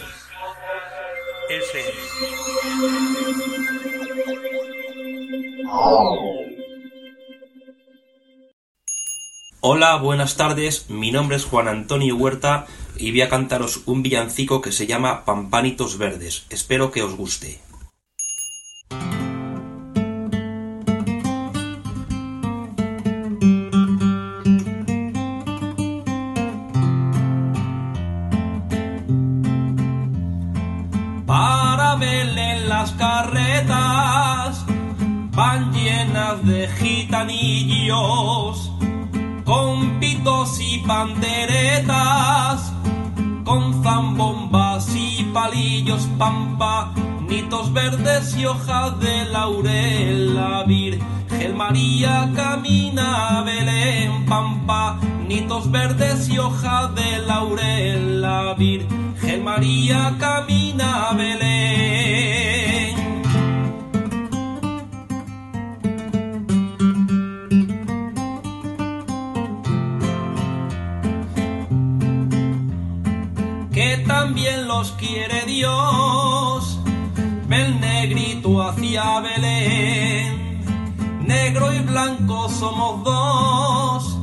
Hola, buenas tardes. Mi nombre es Juan Antonio Huerta y voy a cantaros un villancico que se llama Pampanitos Verdes. Espero que os guste. De gitanillos con pitos y panderetas, con zambombas y palillos, pampanitos verdes y hojas de laurel, la Virgen María camina a Belén, pampanitos verdes y hojas de laurel, la Virgen María camina a Belén. También los quiere Dios. Ven negrito hacia Belén, negro y blanco somos dos.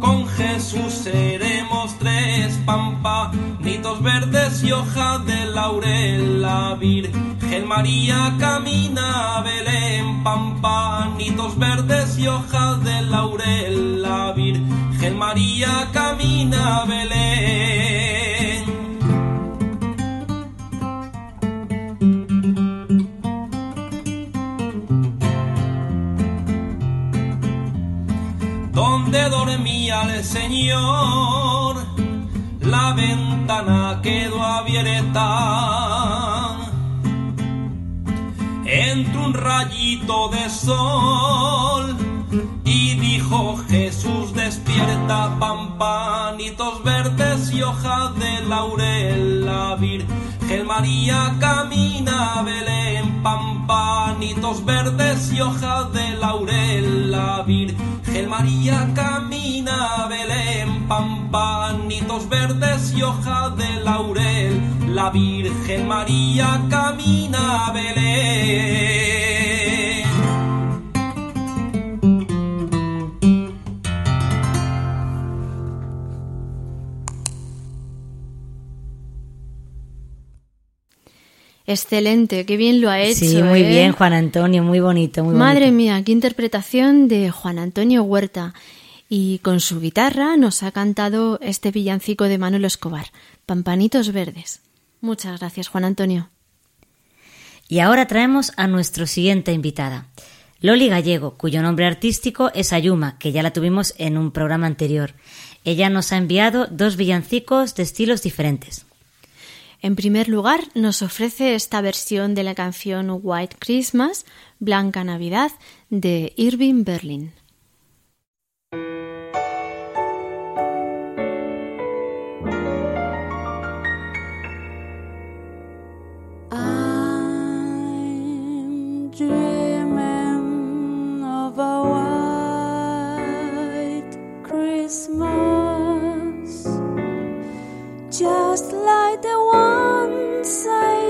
Con Jesús seremos tres, pampanitos verdes y hojas de laurel. La Virgen María camina a Belén, pampanitos verdes y hojas de laurel. La Virgen María camina a Belén. Dormía el Señor, la ventana quedó abierta. Entró un rayito de sol y dijo Jesús despierta, pampanitos verdes y hojas de laurel, la Virgen María camina a Belén, pampanitos verdes y hojas de laurel, la Virgen María camina a Belén, pampanitos verdes y hojas de laurel, la Virgen María camina Belén. Excelente, qué bien lo ha hecho. Sí, muy ¿eh? bien, Juan Antonio, muy bonito, muy Madre bonito. mía, qué interpretación de Juan Antonio Huerta. Y con su guitarra nos ha cantado este villancico de Manuel Escobar, Pampanitos Verdes. Muchas gracias, Juan Antonio. Y ahora traemos a nuestra siguiente invitada, Loli Gallego, cuyo nombre artístico es Ayuma, que ya la tuvimos en un programa anterior. Ella nos ha enviado dos villancicos de estilos diferentes. En primer lugar, nos ofrece esta versión de la canción White Christmas, Blanca Navidad, de Irving Berlin. just like the ones I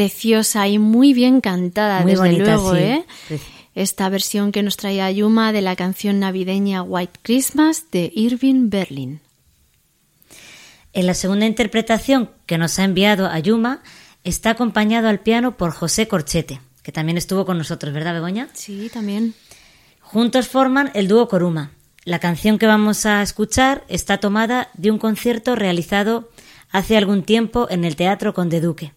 Preciosa y muy bien cantada, Muy desde bonita, luego, sí. ¿eh? Esta versión que nos traía Ayuma de la canción navideña White Christmas de Irving Berlin. En la segunda interpretación que nos ha enviado Ayuma está acompañado al piano por José Corchete, que también estuvo con nosotros, ¿verdad, Begoña? Sí, también. Juntos forman el dúo Coruma. La canción que vamos a escuchar está tomada de un concierto realizado hace algún tiempo en el Teatro Conde Duque.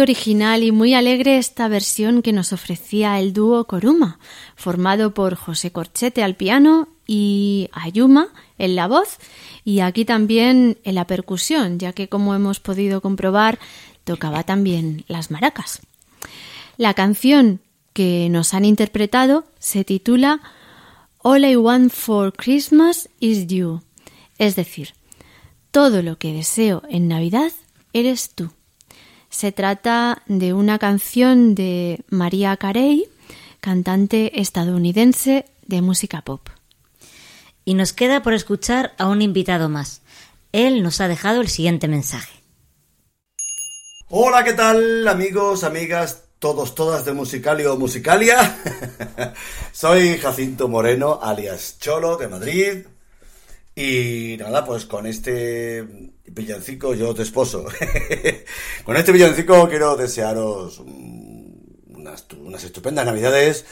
Original y muy alegre esta versión que nos ofrecía el dúo Coruma, formado por José Corchete al piano y Ayuma en la voz, y aquí también en la percusión, ya que como hemos podido comprobar, tocaba también las maracas. La canción que nos han interpretado se titula All I Want for Christmas is You, es decir, todo lo que deseo en Navidad eres tú. Se trata de una canción de María Carey, cantante estadounidense de música pop. Y nos queda por escuchar a un invitado más. Él nos ha dejado el siguiente mensaje. Hola, ¿qué tal amigos, amigas, todos, todas de Musicalia o Musicalia? Soy Jacinto Moreno, alias Cholo, de Madrid. Y nada, pues con este villancico yo te esposo. con este villancico quiero desearos unas, estupendas navidades.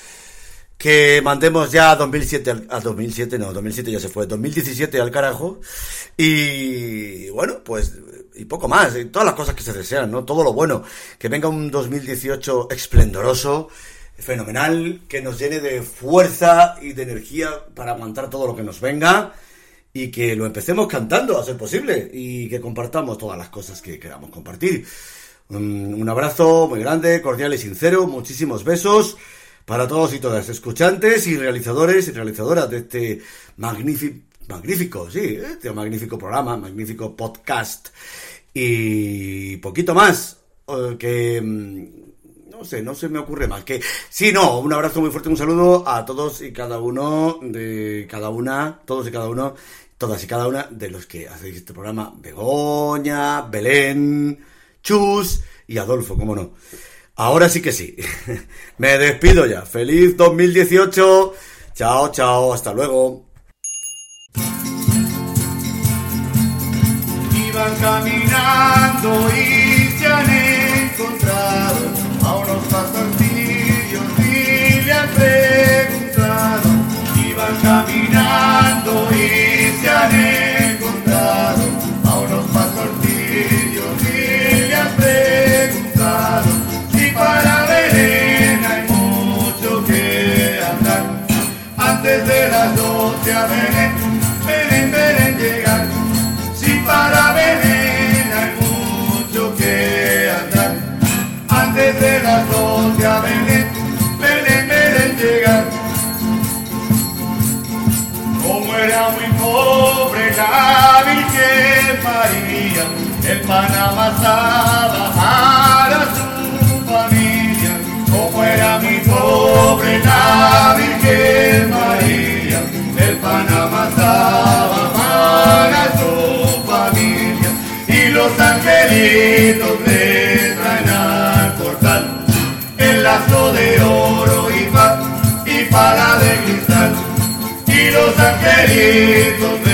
Que mandemos ya a 2007 al, a 2007, no, 2007 ya se fue, 2017 al carajo. Y bueno, pues y poco más, y todas las cosas que se desean, ¿no? Todo lo bueno. Que venga un 2018 esplendoroso, fenomenal, que nos llene de fuerza y de energía para aguantar todo lo que nos venga y que lo empecemos cantando, a ser posible, y que compartamos todas las cosas que queramos compartir. Un, un abrazo muy grande, cordial y sincero, muchísimos besos para todos y todas, escuchantes y realizadores y realizadoras de este magnífico, magnífico, sí, este magnífico programa, magnífico podcast. Y poquito más, eh, que mm, no sé, no se me ocurre más. Que sí, no, un abrazo muy fuerte, un saludo a todos y cada uno de cada una, todos y cada uno, todas y cada una de los que hacéis este programa. Begoña, Belén, Chus y Adolfo, cómo no. Ahora sí que sí. Me despido ya. Feliz 2018. Chao, chao. Hasta luego. Iban caminando y se han encontrado a unos pastorcillos y le han preguntado. Iban caminando y encontrado a unos pastorcillos y le han preguntado si para Belén hay mucho que andar. Antes de las doce a Belén, la Virgen María, el pan amasaba para su familia. Como era muy pobre la Virgen María, el pan amasaba para su familia. Y los angelitos traen al portal el lazo de oro y pa, y para de cristal. Y los angelitos le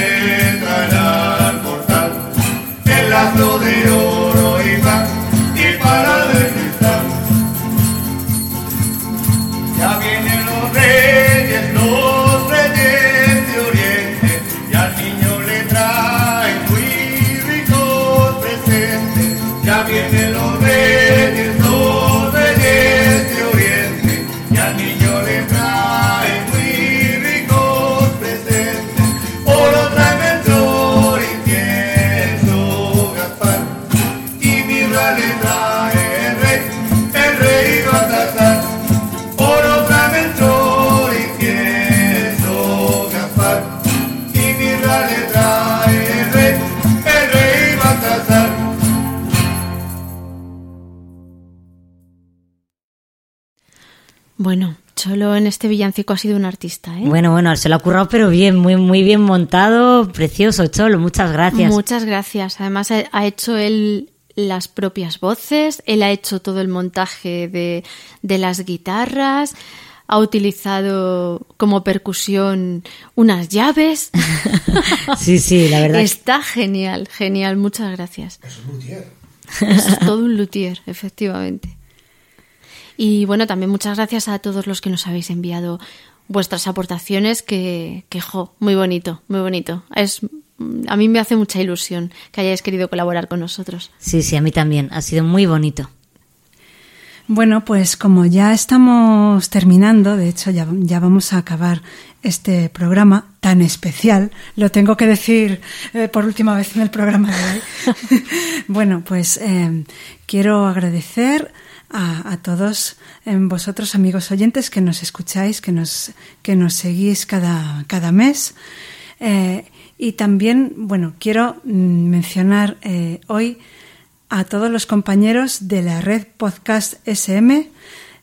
Bueno, Cholo en este villancico ha sido un artista, ¿eh? Bueno, bueno, se lo ha currado, pero bien, muy, muy bien montado, precioso, Cholo, muchas gracias. Muchas gracias. Además ha- hecho él las propias voces, él ha hecho todo el montaje de, de las guitarras, ha utilizado como percusión unas llaves. Sí, sí, la verdad. Está genial, genial, muchas gracias. Es un luthier. Es todo un luthier, efectivamente. Y bueno, también muchas gracias a todos los que nos habéis enviado vuestras aportaciones, que, que jo, muy bonito, muy bonito. Es, a mí me hace mucha ilusión que hayáis querido colaborar con nosotros. Sí, sí, a mí también. Ha sido muy bonito. Bueno, pues como ya estamos terminando, de hecho ya, ya vamos a acabar este programa tan especial, lo tengo que decir eh, por última vez en el programa de hoy. bueno, pues eh, quiero agradecer a, todos eh, vosotros, amigos oyentes, que nos escucháis, que nos, que nos seguís cada, cada mes. Eh, y también, bueno, quiero mm, mencionar eh, hoy a todos los compañeros de la red Podcast SM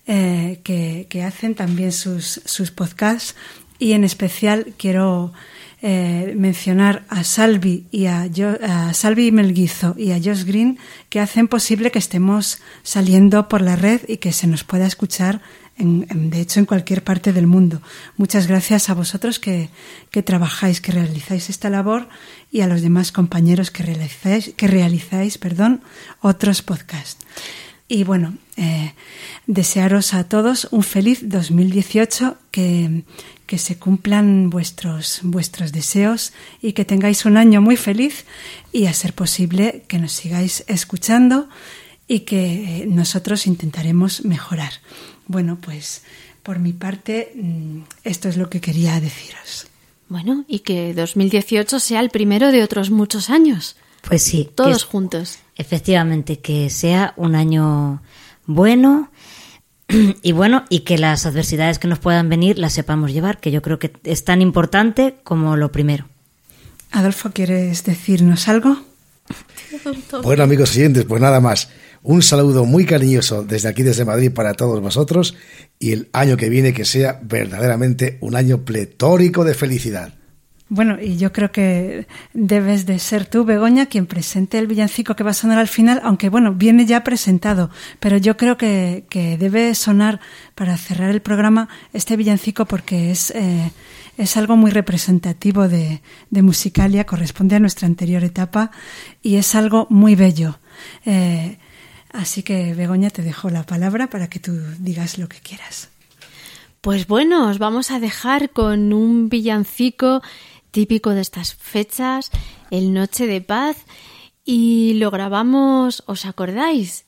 eh, que, que hacen también sus, sus podcasts y en especial quiero eh, mencionar a Salvi y a, Jo- a Salvi Melguizo y a Josh Green que hacen posible que estemos saliendo por la red y que se nos pueda escuchar en, de hecho en cualquier parte del mundo. Muchas gracias a vosotros que, que trabajáis, que realizáis esta labor y a los demás compañeros que realizáis, que realizáis perdón, otros podcasts. Y bueno, eh, desearos a todos un feliz 2018, que, que se cumplan vuestros, vuestros deseos y que tengáis un año muy feliz y a ser posible que nos sigáis escuchando y que eh, nosotros intentaremos mejorar. Bueno, pues por mi parte, mm, esto es lo que quería deciros. Bueno, y que 2018 sea el primero de otros muchos años. Pues sí. Todos que juntos. Efectivamente, que sea un año bueno y bueno, y que las adversidades que nos puedan venir las sepamos llevar, que yo creo que es tan importante como lo primero. Adolfo, ¿quieres decirnos algo? Bueno, amigos oyentes, pues nada más. Un saludo muy cariñoso desde aquí, desde Madrid, para todos vosotros y el año que viene que sea verdaderamente un año pletórico de felicidad. Bueno, y yo creo que debes de ser tú, Begoña, quien presente el villancico que va a sonar al final, aunque bueno, viene ya presentado, pero yo creo que, que debe sonar para cerrar el programa este villancico porque es, eh, es algo muy representativo de, de Musicalia, corresponde a nuestra anterior etapa y es algo muy bello. Eh, así que, Begoña, te dejo la palabra para que tú digas lo que quieras. Pues bueno, os vamos a dejar con un villancico típico de estas fechas, el Noche de Paz, y lo grabamos, ¿os acordáis?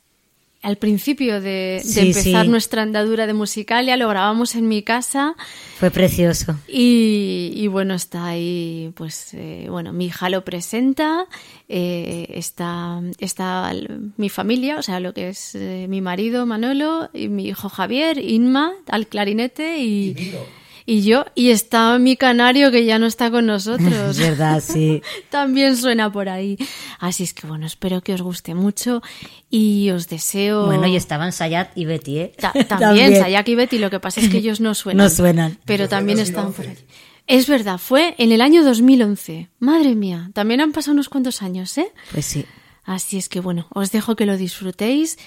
Al principio de, de Sí, empezar sí. nuestra andadura de Musicalia, lo grabamos en mi casa Fue precioso. y, y bueno, está ahí, pues, eh, bueno, mi hija lo presenta, eh, está, está mi familia, o sea, lo que es eh, mi marido Manolo, y mi hijo Javier, Inma, al clarinete y, y yo, y está mi canario que ya no está con nosotros. Es verdad, sí. También suena por ahí. Así es que bueno, espero que os guste mucho y os deseo... Bueno, y estaban Sayat y Betty, ¿eh? Ta- también, Sayak y Betty, lo que pasa es que ellos no suenan. No suenan. Pero también están por ahí. Es verdad, fue en el año 2011. Madre mía, también han pasado unos cuantos años, ¿eh? Pues sí. Así es que bueno, os dejo que lo disfrutéis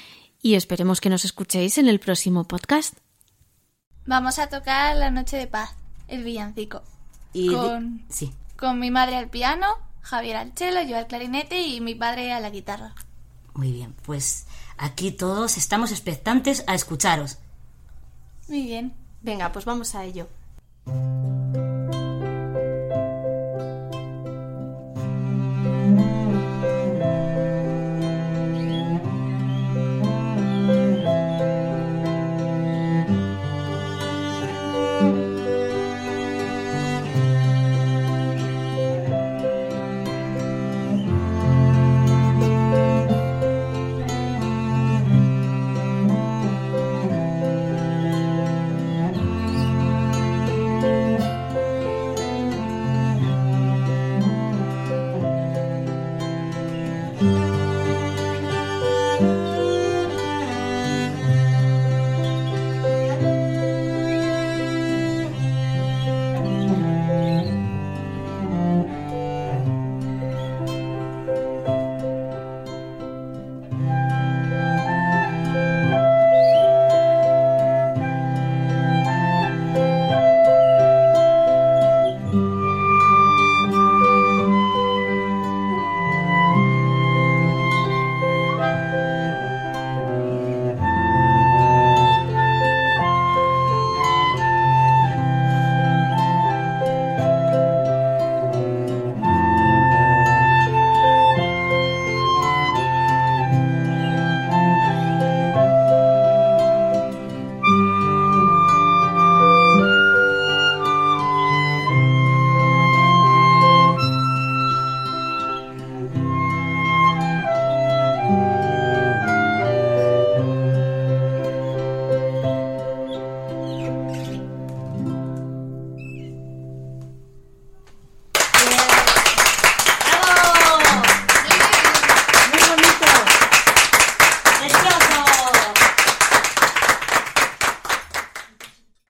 y esperemos que nos escuchéis en el próximo podcast. Vamos a tocar La Noche de Paz, el villancico. Y con, sí. con mi madre al piano, Javier al cello, yo al clarinete y mi padre a la guitarra. Muy bien, pues aquí todos estamos expectantes a escucharos. Muy bien. Venga, pues vamos a ello. Thank